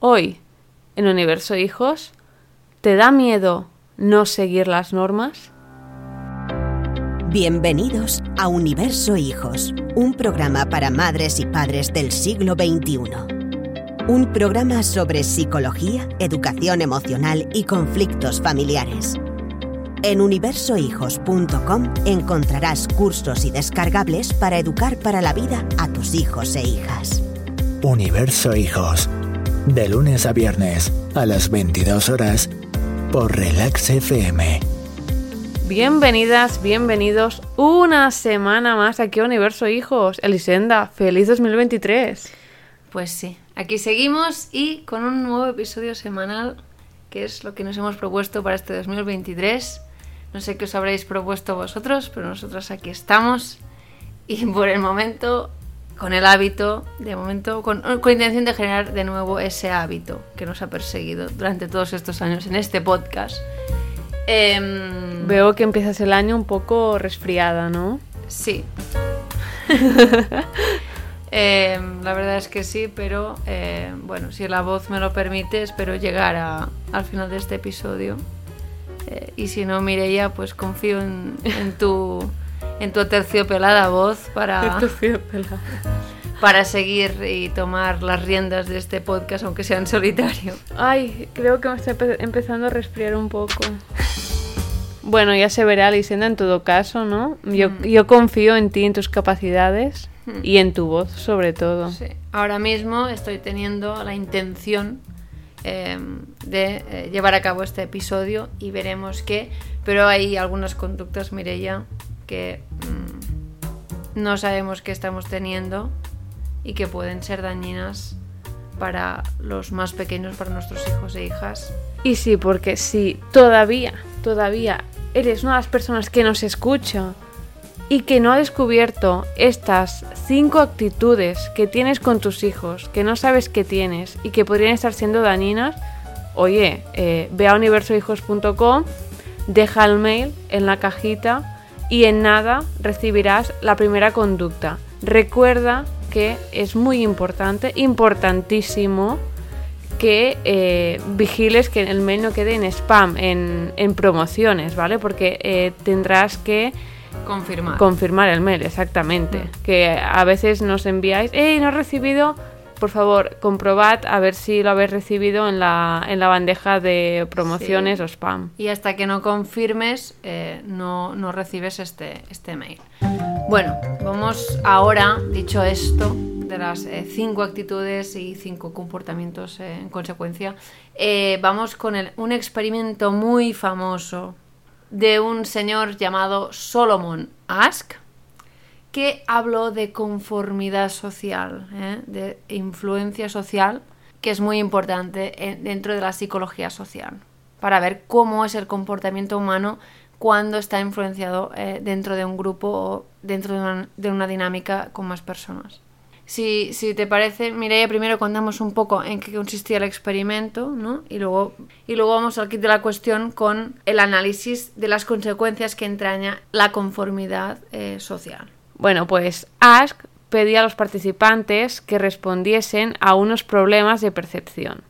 Hoy, en Universo Hijos, ¿te da miedo no seguir las normas? Bienvenidos a Universo Hijos, un programa para madres y padres del siglo XXI. Un programa sobre psicología, educación emocional y conflictos familiares. En universohijos.com encontrarás cursos y descargables para educar para la vida a tus hijos e hijas. Universo Hijos, de lunes a viernes a las 22 horas por Relax FM. Bienvenidas, bienvenidos una semana más aquí a Universo Hijos. Elisenda, feliz 2023. Pues sí, aquí seguimos y con un nuevo episodio semanal, que es lo que nos hemos propuesto para este 2023. No sé qué os habréis propuesto vosotros, pero nosotros aquí estamos y por el momento con el hábito, de momento, con, con intención de generar de nuevo ese hábito que nos ha perseguido durante todos estos años en este podcast. Em, Veo que empiezas el año un poco resfriada, ¿no? Sí. Em, la verdad es que sí, pero eh, bueno, si la voz me lo permite, espero llegar a- al final de este episodio. Eh, y si no, Mireia, pues confío en, en tu en tu aterciopelada voz para, para seguir y tomar las riendas de este podcast, aunque sea en solitario. Ay, creo que me está empe- empezando a resfriar un poco. Bueno, ya se verá, Elisenda, en todo caso, ¿no? Yo, yo confío en ti, en tus capacidades y en tu voz, sobre todo. Sí. Ahora mismo estoy teniendo la intención eh, de eh, llevar a cabo este episodio y veremos qué. Pero hay algunas conductas, Mireia, que mm, no sabemos qué estamos teniendo y que pueden ser dañinas para los más pequeños, para nuestros hijos e hijas. Y sí, porque si todavía, todavía eres una de las personas que nos escucha y que no ha descubierto estas cinco actitudes que tienes con tus hijos, que no sabes que tienes y que podrían estar siendo dañinas, oye, eh, ve a universohijos.com, deja el mail en la cajita y en nada recibirás la primera conducta. Recuerda que es muy importante, importantísimo, que eh, vigiles que el mail no quede en spam, en, en promociones, ¿vale? Porque eh, tendrás que Confirmar. confirmar el mail, exactamente. Que a veces nos enviáis, ¡Ey, no he recibido! Por favor, comprobad a ver si lo habéis recibido en la, en la bandeja de promociones Sí. o spam. y hasta que no confirmes eh, no, no recibes este, este mail. Bueno, vamos ahora, dicho esto, de las eh, cinco actitudes y cinco comportamientos eh, en consecuencia, eh, vamos con el- un experimento muy famoso de un señor llamado Solomon Ask, que habló de conformidad social, ¿eh? de influencia social, que es muy importante en- dentro de la psicología social, para ver cómo es el comportamiento humano cuando está influenciado eh, dentro de un grupo o dentro de una, de una dinámica con más personas. Si, si te parece, Mireia, primero contamos un poco en qué consistía el experimento, ¿no? Y luego, y luego vamos al kit de la cuestión con el análisis de las consecuencias que entraña la conformidad eh, social. Bueno, pues Ask pedía a los participantes que respondiesen a unos problemas de percepción.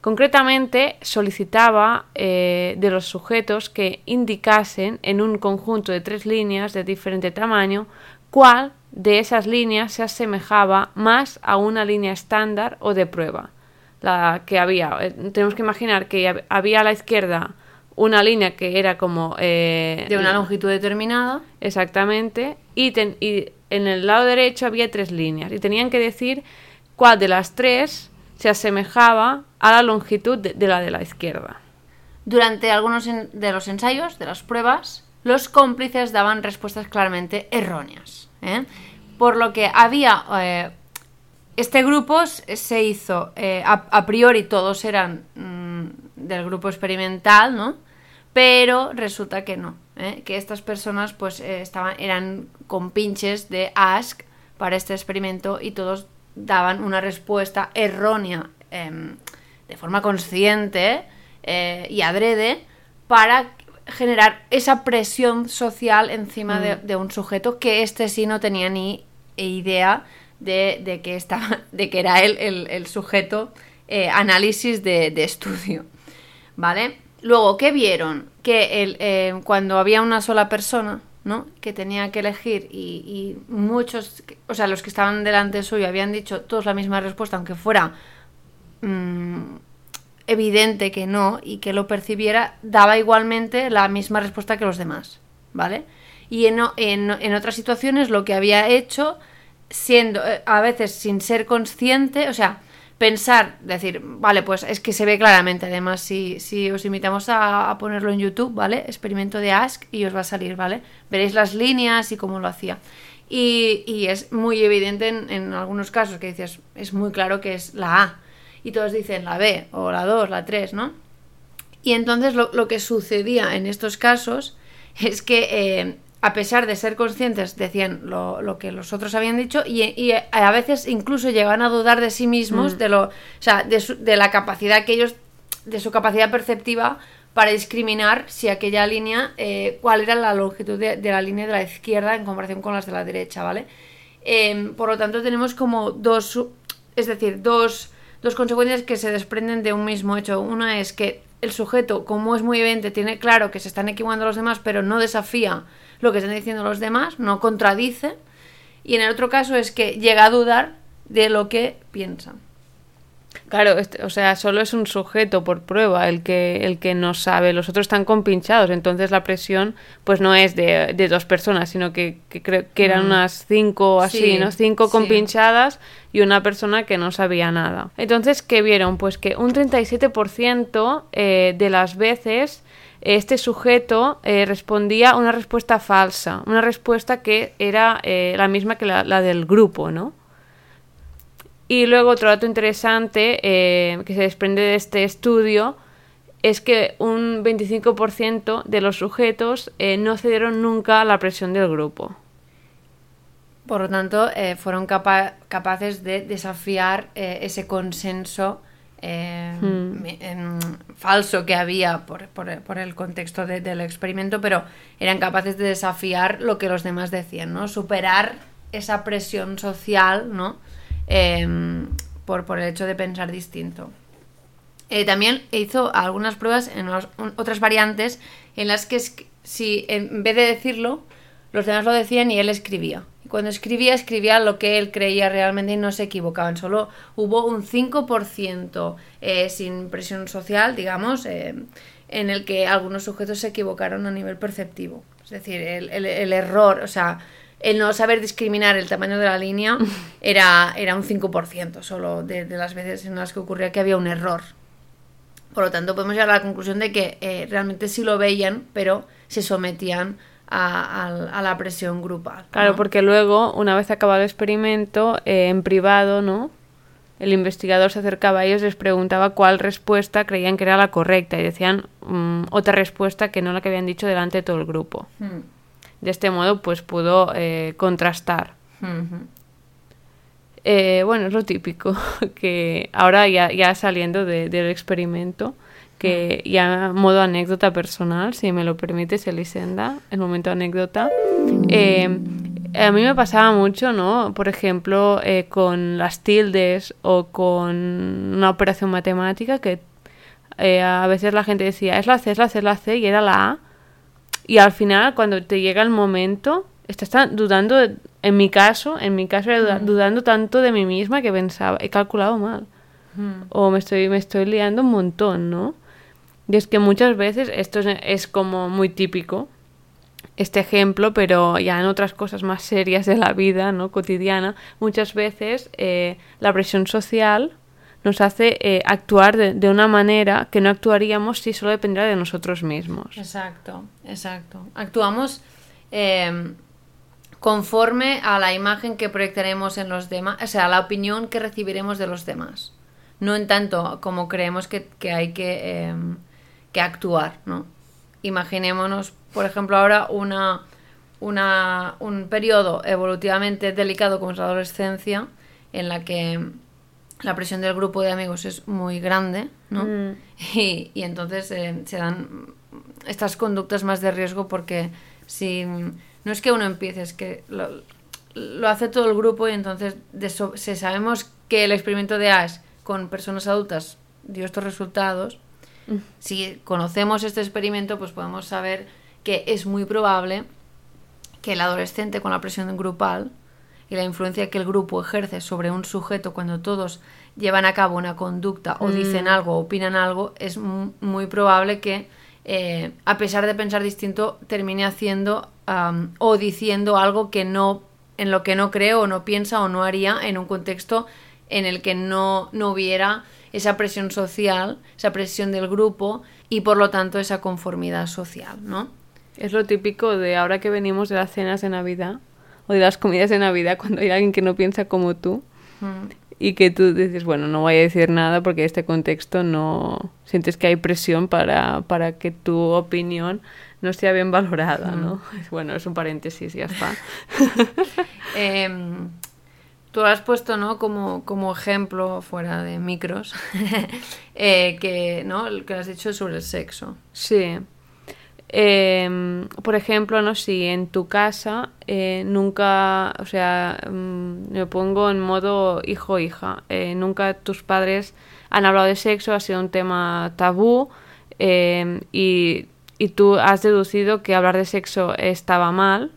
Concretamente, solicitaba eh, de los sujetos que indicasen en un conjunto de tres líneas de diferente tamaño cuál de esas líneas se asemejaba más a una línea estándar o de prueba. La que había, eh, tenemos que imaginar que hab- había a la izquierda una línea que era como eh, De una longitud determinada. Exactamente. Y, ten- y en el lado derecho había tres líneas. Y tenían que decir cuál de las tres se asemejaba a la longitud de, de la de la izquierda. Durante algunos en- de los ensayos, de las pruebas, los cómplices daban respuestas claramente erróneas. ¿eh? Por lo que había... eh, este grupo se hizo, a, a priori todos eran mm, del grupo experimental, ¿no? Pero resulta que no, ¿eh? que estas personas pues eh, estaban, eran compinches de Ask para este experimento y todos daban una respuesta errónea em, de forma consciente eh, y adrede para generar esa presión social encima de, de un sujeto que este sí no tenía ni idea de, que, estaba, de que era él el, sujeto eh, análisis de, estudio. ¿Vale? Luego, ¿qué vieron? Que el, eh, cuando había una sola persona, ¿no? Que tenía que elegir y, muchos, o sea, los que estaban delante suyo habían dicho todos la misma respuesta, aunque fuera mm, evidente que no y que lo percibiera, daba igualmente la misma respuesta que los demás, ¿vale? Y en, en, en otras situaciones lo que había hecho, siendo eh, a veces sin ser consciente, o sea, pensar, decir, vale, pues es que se ve claramente, además, si, si os invitamos a, ponerlo en YouTube, ¿vale? Experimento de Ask y os va a salir, ¿vale? Veréis las líneas y cómo lo hacía. Y, y es muy evidente en, algunos casos que dices, es muy claro que es la A. Y todos dicen la B, o la 2, la 3, ¿no? Y entonces lo, lo, que sucedía en estos casos es que eh, a pesar de ser conscientes, decían lo, que los otros habían dicho y, a veces incluso llegaban a dudar de sí mismos, mm. de, lo, o sea, de, la capacidad que ellos, de su capacidad perceptiva para discriminar si aquella línea, eh, cuál era la longitud de, la línea de la izquierda en comparación con las de la derecha, ¿vale? Em, por lo tanto, tenemos como dos, es decir, dos, dos consecuencias que se desprenden de un mismo hecho. Una es que el sujeto, como es muy evidente, tiene claro que se están equivocando los demás, pero no desafía lo que están diciendo los demás, no contradice. Y en el otro caso es que llega a dudar de lo que piensan. Claro, este, o sea, solo es un sujeto por prueba el que, el que no sabe. Los otros están compinchados, entonces la presión pues no es de, dos personas, sino que, creo que eran mm. unas cinco así, ¿no? Cinco compinchadas y una persona que no sabía nada. Entonces, ¿qué vieron? Pues que un 37% eh, de las veces este sujeto eh, respondía una respuesta falsa, una respuesta que era eh, la misma que la, del grupo, ¿no? Y luego otro dato interesante eh, que se desprende de este estudio es que un 25% de los sujetos no cedieron nunca a la presión del grupo. Por lo tanto, fueron capaces de desafiar ese consenso eh, falso que había por, por, el contexto del experimento, pero eran capaces de desafiar lo que los demás decían, ¿no? Superar esa presión social, ¿no? Em, por, por el hecho de pensar distinto. Eh, también hizo algunas pruebas en otras variantes en las que si en vez de decirlo, los demás lo decían y él escribía cuando escribía, escribía lo que él creía realmente y no se equivocaban. Solo hubo un 5% eh, sin presión social, digamos, eh, en el que algunos sujetos se equivocaron a nivel perceptivo. Es decir, el, error, o sea, el no saber discriminar el tamaño de la línea era, era un 5% solo de, las veces en las que ocurría que había un error. Por lo tanto, podemos llegar a la conclusión de que eh, realmente sí lo veían, pero se sometían a, la presión grupal. Claro, porque luego, una vez acabado el experimento, eh, en privado, ¿no? El investigador se acercaba a ellos les preguntaba cuál respuesta creían que era la correcta y decían mm, otra respuesta que no la que habían dicho delante de todo el grupo. Hmm. De este modo, pues pudo eh, contrastar. Eh, bueno, es lo típico, que ahora ya, ya saliendo del experimento, que ya modo anécdota personal, si me lo permites, Elisenda, el momento anécdota. Eh, a mí me pasaba mucho, ¿no? Por ejemplo, eh, con las tildes o con una operación matemática que eh, a veces la gente decía, es la C, es la C, es la C, y era la A. Y al final, cuando te llega el momento, estás dudando, en mi caso, en mi caso, era dudando tanto de mí misma que pensaba, he calculado mal. O me estoy, me estoy liando un montón, ¿no? Y es que muchas veces esto es, como muy típico, este ejemplo, pero ya en otras cosas más serias de la vida, ¿no? Cotidiana, muchas veces eh, la presión social nos hace eh, actuar de, una manera que no actuaríamos si solo dependiera de nosotros mismos. Exacto, exacto. Actuamos em, conforme a la imagen que proyectaremos en los demás, o sea, a la opinión que recibiremos de los demás. No en tanto como creemos que, hay que... Em, que actuar, ¿no? Imaginémonos, por ejemplo, ahora una, una, un periodo evolutivamente delicado como es la adolescencia, en la que la presión del grupo de amigos es muy grande, ¿no? Mm. Y, entonces eh, se dan estas conductas más de riesgo porque si no es que uno empiece, es que lo hace todo el grupo y entonces de so- si sabemos que el experimento de Ash con personas adultas dio estos resultados, si conocemos este experimento, pues podemos saber que es muy probable que el adolescente con la presión grupal y la influencia que el grupo ejerce sobre un sujeto cuando todos llevan a cabo una conducta o dicen algo o opinan algo, es mu- muy probable que, eh, a pesar de pensar distinto, termine haciendo o diciendo algo que no, en lo que no cree o no piensa o no haría en un contexto en el que no, no hubiera esa presión social, esa presión del grupo y por lo tanto esa conformidad social, ¿no? Es lo típico de ahora que venimos de las cenas de Navidad o de las comidas de Navidad cuando hay alguien que no piensa como tú Mm. y que tú dices, bueno, no voy a decir nada porque este contexto no... Sientes que hay presión para, para que tu opinión no sea bien valorada, ¿no? Bueno, es un paréntesis, ya está. Em, tú lo has puesto, ¿no? Como, como ejemplo, fuera de micros, eh, que, ¿no? El que has dicho sobre el sexo. Sí. Em, por ejemplo, no si en tu casa eh, nunca, o sea, mm, me pongo en modo hijo-hija. eh, nunca tus padres han hablado de sexo, ha sido un tema tabú em, y, y tú has deducido que hablar de sexo estaba mal.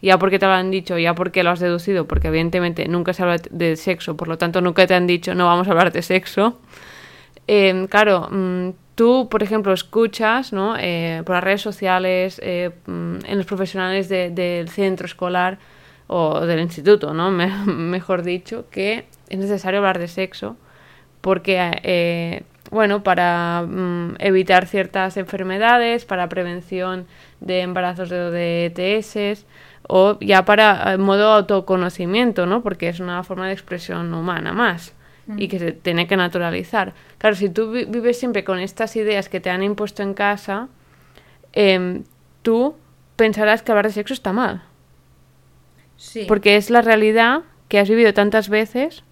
Ya porque te lo han dicho, ya porque lo has deducido, porque evidentemente nunca se habla de sexo, por lo tanto nunca te han dicho no vamos a hablar de sexo. Eh, claro, mm, tú, por ejemplo, escuchas ¿no? Eh, por las redes sociales, eh, mm, en los profesionales de- del centro escolar o del instituto, ¿no? Me- mejor dicho, que es necesario hablar de sexo porque, eh, bueno, para mm, evitar ciertas enfermedades, para prevención de embarazos de, de ETS o ya para eh, modo autoconocimiento, ¿no? Porque es una forma de expresión humana más y que se tiene que naturalizar. Claro, si tú vi- vives siempre con estas ideas que te han impuesto en casa, em, tú pensarás que hablar de sexo está mal, Sí. porque es la realidad que has vivido tantas veces.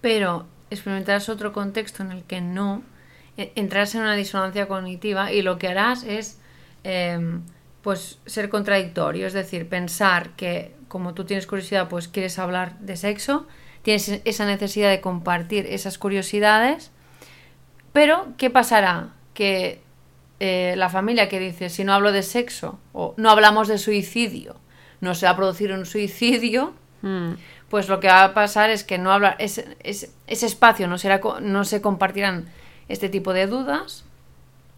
Pero experimentarás otro contexto en el que no, e- entrarás en una disonancia cognitiva y lo que harás es em, pues ser contradictorio, es decir, pensar que como tú tienes curiosidad, pues quieres hablar de sexo, tienes esa necesidad de compartir esas curiosidades, pero ¿qué pasará? Que eh, la familia que dice, si no hablo de sexo o no hablamos de suicidio, no se va a producir un suicidio, Mm, pues lo que va a pasar es que no hablar ese, ese, ese espacio no será no se compartirán este tipo de dudas.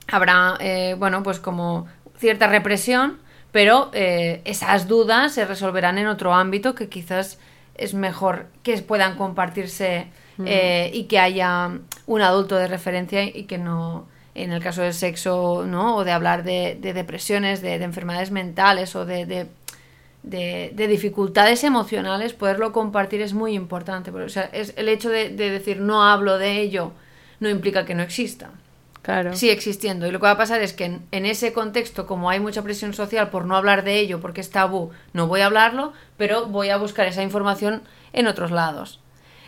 Habrá eh, bueno pues como cierta represión pero eh, esas dudas se resolverán en otro ámbito que quizás es mejor que puedan compartirse eh, y que haya un adulto de referencia y que no en el caso del sexo no o de hablar de, de depresiones de, de enfermedades mentales o de, de de, de dificultades emocionales, poderlo compartir es muy importante. porque, O sea, es el hecho de, de decir no hablo de ello no implica que no exista. claro. Sigue existiendo. Y lo que va a pasar es que en, en ese contexto, como hay mucha presión social por no hablar de ello, porque es tabú, no voy a hablarlo, pero voy a buscar esa información en otros lados.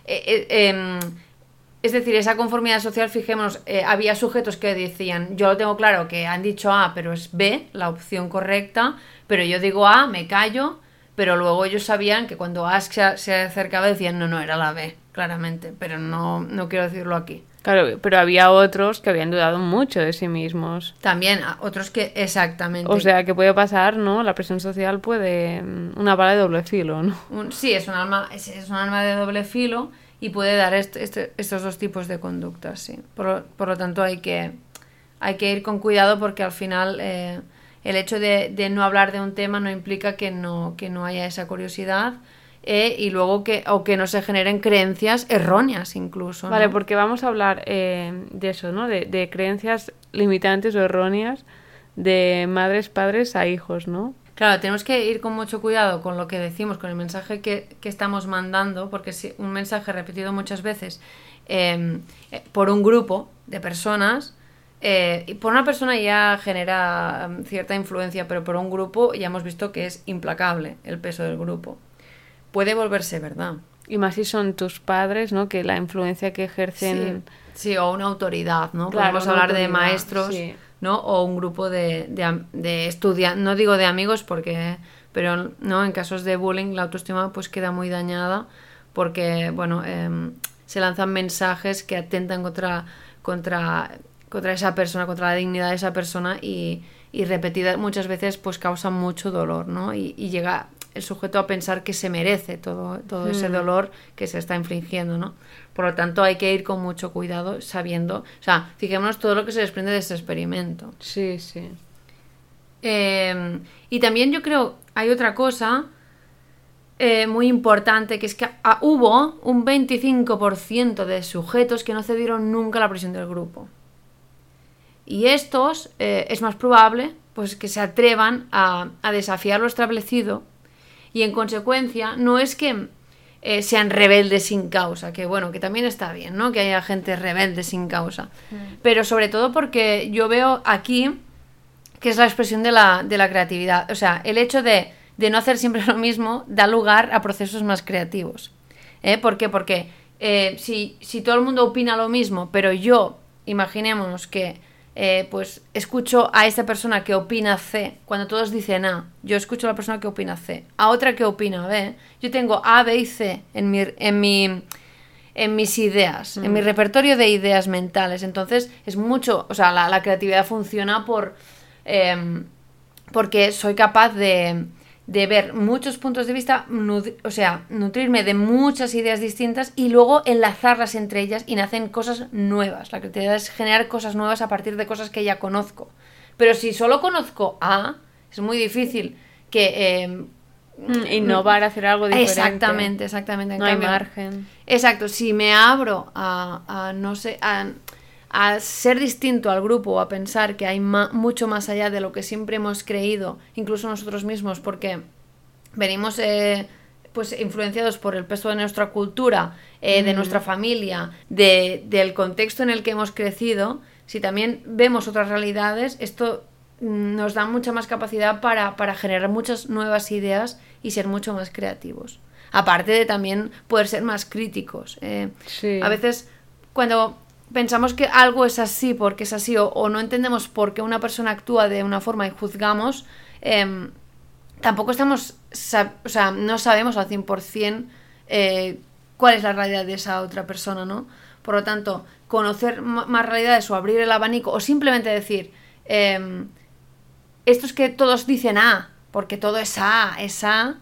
Eh, eh, em, es decir, esa conformidad social, fijémonos, eh, había sujetos que decían, yo lo tengo claro que han dicho A, pero es B, la opción correcta, pero yo digo A, me callo, pero luego ellos sabían que cuando A se, se acercaba decían, no, no, era la B, claramente, pero no, no quiero decirlo aquí. Claro, pero había otros que habían dudado mucho de sí mismos. También otros que exactamente. O sea, que puede pasar, ¿no? La presión social puede... mm, Una bala de doble filo, ¿no? Un- sí, es un alma, es, es un alma de doble filo y puede dar est- este- estos dos tipos de conductas, sí. Por, lo- por lo tanto, hay que, hay que ir con cuidado porque al final eh, el hecho de, de no hablar de un tema no implica que no, que no haya esa curiosidad eh, y luego que, o que no se generen creencias erróneas incluso. ¿no? Vale, porque vamos a hablar eh, de eso, ¿no? De, de creencias limitantes o erróneas de madres, padres a hijos, ¿no? Claro, tenemos que ir con mucho cuidado con lo que decimos, con el mensaje que, que estamos mandando, porque si un mensaje repetido muchas veces eh, eh, por un grupo de personas, eh, y por una persona ya genera mm, cierta influencia, pero por un grupo ya hemos visto que es implacable el peso del grupo. Puede volverse verdad. Y más si son tus padres, ¿no? Que la influencia que ejercen... Sí, sí, o una autoridad, ¿no? Claro, Podemos hablar de maestros, sí. ¿no? O un grupo de, de, de estudiantes, no digo de amigos porque, pero no, en casos de bullying la autoestima pues queda muy dañada porque, bueno, em, se lanzan mensajes que atentan contra, contra, contra esa persona, contra la dignidad de esa persona y, y repetidas muchas veces pues causan mucho dolor, ¿no? Y, y llega el sujeto a pensar que se merece todo, todo ese dolor que se está infligiendo, ¿no? Por lo tanto, hay que ir con mucho cuidado, sabiendo, o sea, fijémonos todo lo que se desprende de este experimento. Sí, sí. Eh, y también yo creo, hay otra cosa eh, muy importante, que es que hubo un 25% de sujetos que no cedieron nunca a la presión del grupo. Y estos eh, es más probable pues, que se atrevan a, a desafiar lo establecido y en consecuencia no es que eh, sean rebeldes sin causa, que bueno, que también está bien, ¿no? Que haya gente rebelde sin causa. Pero sobre todo porque yo veo aquí que es la expresión de la, de la creatividad. O sea, el hecho de, de, no hacer siempre lo mismo da lugar a procesos más creativos. ¿eh? ¿Por qué? Porque eh, si, si todo el mundo opina lo mismo, pero yo, imaginemos que eh, pues escucho a esta persona que opina C, cuando todos dicen A, yo escucho a la persona que opina C, a otra que opina B, yo tengo A, B y C en mi, en mi en mis ideas, en mi repertorio de ideas mentales. Entonces es mucho, o sea, la, la creatividad funciona por eh, porque soy capaz de, de ver muchos puntos de vista, o sea, nutrirme de muchas ideas distintas y luego enlazarlas entre ellas y nacen cosas nuevas. La creatividad es generar cosas nuevas a partir de cosas que ya conozco. Pero si solo conozco A, es muy difícil que... Eh, Innovar, hacer algo diferente. Exactamente, exactamente. En no cambio, hay margen. Exacto, si me abro a, a no sé, a, a, ser distinto al grupo o a pensar que hay mucho más allá de lo que siempre hemos creído, incluso nosotros mismos, porque venimos eh, pues influenciados por el peso de nuestra cultura, eh, mm. de nuestra familia, de, del contexto en el que hemos crecido, si también vemos otras realidades, esto nos da mucha más capacidad para, para generar muchas nuevas ideas y ser mucho más creativos. Aparte de también poder ser más críticos. Eh, Sí. A veces cuando pensamos que algo es así porque es así o, no entendemos por qué una persona actúa de una forma y juzgamos, em, tampoco estamos, o sea, no sabemos al 100% eh, cuál es la realidad de esa otra persona, ¿no? Por lo tanto, conocer más realidades o abrir el abanico o simplemente decir, em, esto es que todos dicen A, porque todo es A, es A,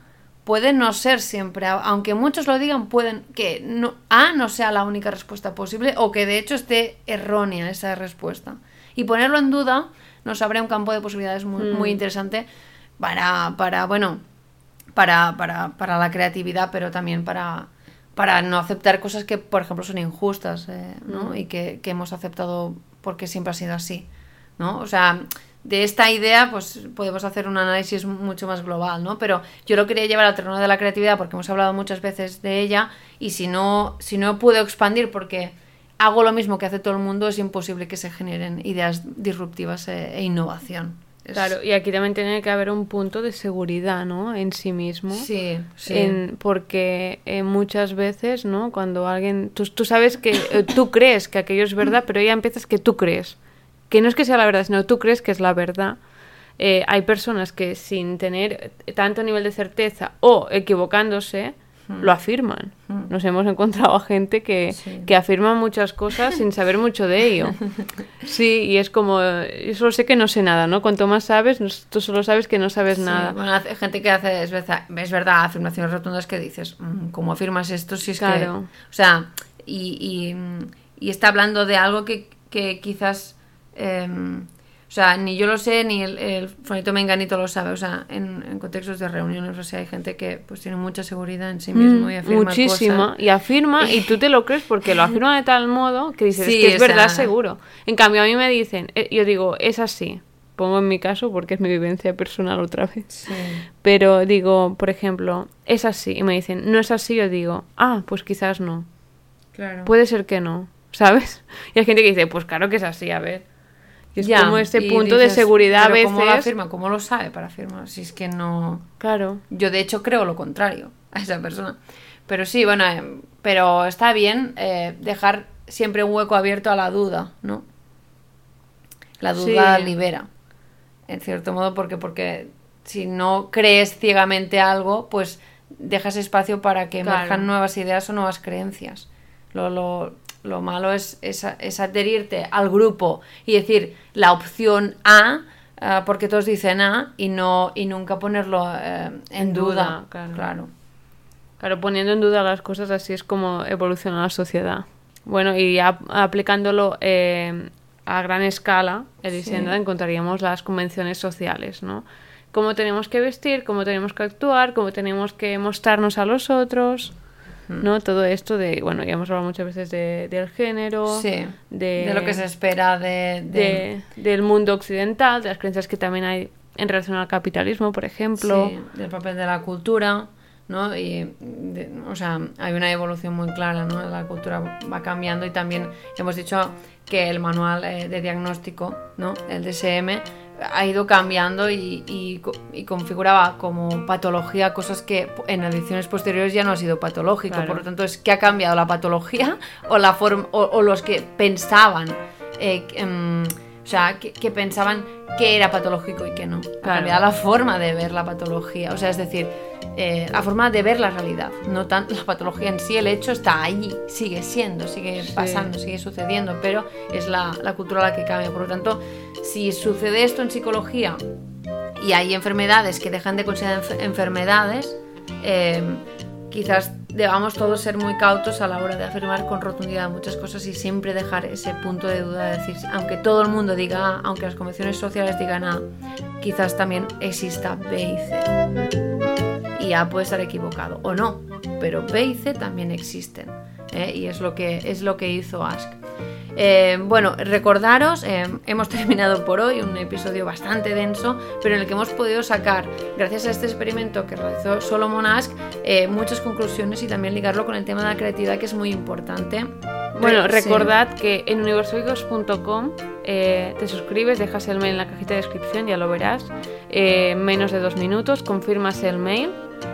puede no ser siempre, aunque muchos lo digan, pueden que no, A no sea la única respuesta posible o que de hecho esté errónea esa respuesta. Y ponerlo en duda nos abre un campo de posibilidades muy, muy interesante para, para bueno, para, para, para la creatividad, pero también para, para no aceptar cosas que, por ejemplo, son injustas, eh, ¿no? Y que, que hemos aceptado porque siempre ha sido así, ¿no? O sea, de esta idea, pues podemos hacer un análisis mucho más global, ¿no? Pero yo lo quería llevar al terreno de la creatividad porque hemos hablado muchas veces de ella y si no, si no puedo expandir porque hago lo mismo que hace todo el mundo, es imposible que se generen ideas disruptivas e, e innovación. Claro, y aquí también tiene que haber un punto de seguridad, ¿no? En sí mismo. Sí, sí. En- porque eh, muchas veces, ¿no? Cuando alguien... Tú, tú sabes que eh, tú crees que aquello es verdad, pero ya empiezas que tú crees. Que no es que sea la verdad, sino tú crees que es la verdad. Eh, hay personas que sin tener tanto nivel de certeza o equivocándose, lo afirman. Nos hemos encontrado a gente que, Sí. que afirma muchas cosas sin saber mucho de ello. Sí, y es como, yo solo sé que no sé nada, ¿no? Cuanto más sabes, no- tú solo sabes que no sabes Sí, nada. Bueno, hace- gente que hace, es verdad, es verdad, afirmaciones rotundas que dices, "Mm, ¿cómo afirmas esto si es que... Claro. O sea, y, y, y está hablando de algo que, que quizás... em, o sea, ni yo lo sé, ni el, el Fonito Menganito lo sabe. O sea, en, en contextos de reuniones, o sea, hay gente que pues tiene mucha seguridad en sí mismo y Mm, afirma Muchísima. cosas. Y afirma, y tú te lo crees porque lo afirma de tal modo que dices, Sí, es que es sea- verdad, seguro. En cambio, a mí me dicen, eh, yo digo, es así. Pongo en mi caso porque es mi vivencia personal otra vez. Sí. Pero digo, por ejemplo, es así. Y me dicen, no es así. Yo digo, ah, pues quizás no. Claro. Puede ser que no, ¿sabes? Y hay gente que dice, pues claro que es así, a ver. Es Ya, como y punto de seguridad a "Pero veces. ¿Cómo lo afirma? ¿Cómo lo sabe para afirmar? Si es que no... Claro. Yo de hecho creo lo contrario a esa persona. Pero sí, bueno, eh, pero está bien eh, dejar siempre un hueco abierto a la duda, ¿no? La duda Sí. libera, en cierto modo, porque, porque si no crees ciegamente algo, pues dejas espacio para que Claro. emerjan nuevas ideas o nuevas creencias. Lo, lo, lo malo es, es, es adherirte al grupo y decir la opción A, ah, porque todos dicen A, y, no, y nunca ponerlo eh, en, En duda. duda, claro. claro. Claro, poniendo en duda las cosas, así es como evoluciona la sociedad. Bueno, y ya aplicándolo eh, a gran escala, diciendo, Sí. encontraríamos las convenciones sociales, ¿no? Cómo tenemos que vestir, cómo tenemos que actuar, cómo tenemos que mostrarnos a los otros. ¿No? Todo esto de, bueno, ya hemos hablado muchas veces de- del género, Sí, de, de lo que se espera de... de- de- del mundo occidental, de las creencias que también hay en relación al capitalismo, por ejemplo. Sí, del papel de la cultura, ¿no? Y, de- o sea, hay una evolución muy clara, ¿no? La cultura va cambiando y también hemos dicho que el manual eh, de diagnóstico, ¿no? El DSM ha ido cambiando y, y co- y configuraba como patología cosas que en ediciones posteriores ya no ha sido patológico. Claro. Por lo tanto, es que ha cambiado la patología o, la forma, o, o los que pensaban eh, em, o sea, que, que pensaban que era patológico y que no. Ha Claro. cambiado la forma de ver la patología, o sea, es decir, eh, la forma de ver la realidad, no tanto la patología en sí, el hecho está allí, sigue siendo, sigue Sí. pasando, sigue sucediendo, pero es la, la cultura la que cambia. Por lo tanto, si sucede esto en psicología y hay enfermedades que dejan de considerar enf- enfermedades, eh, quizás debamos todos ser muy cautos a la hora de afirmar con rotundidad muchas cosas y siempre dejar ese punto de duda de decir, aunque todo el mundo diga A, aunque las convenciones sociales digan A, quizás también exista B y C. Y A puede estar equivocado o no, pero B y C también existen. ¿eh? Y es lo que, es lo que hizo Ask. Eh, bueno, recordaros, eh, hemos terminado por hoy un episodio bastante denso, pero en el que hemos podido sacar, gracias a este experimento que realizó Solomon Ask, eh, muchas conclusiones y también ligarlo con el tema de la creatividad, que es muy importante. Bueno, Sí. recordad que en universoicos.com te suscribes, dejas el mail en la cajita de descripción, ya lo verás. menos de dos minutos, confirmas el mail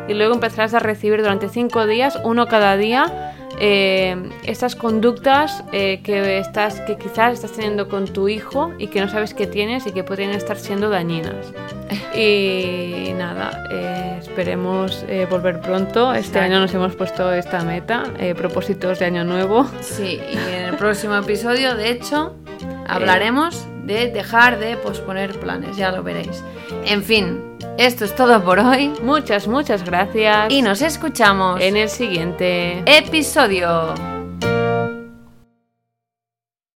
y luego empezarás a recibir durante cinco días, uno cada día, eh, estas conductas eh, que, estás, que quizás estás teniendo con tu hijo y que no sabes que tienes y que podrían estar siendo dañinas. Y nada, eh, esperemos volver pronto. Este Exacto. año nos hemos puesto esta meta, propósitos de año nuevo. Sí, y en el próximo episodio, de hecho, hablaremos de dejar de posponer planes, ya lo veréis. En fin, esto es todo por hoy Muchas, muchas gracias. y nos escuchamos en el siguiente. episodio.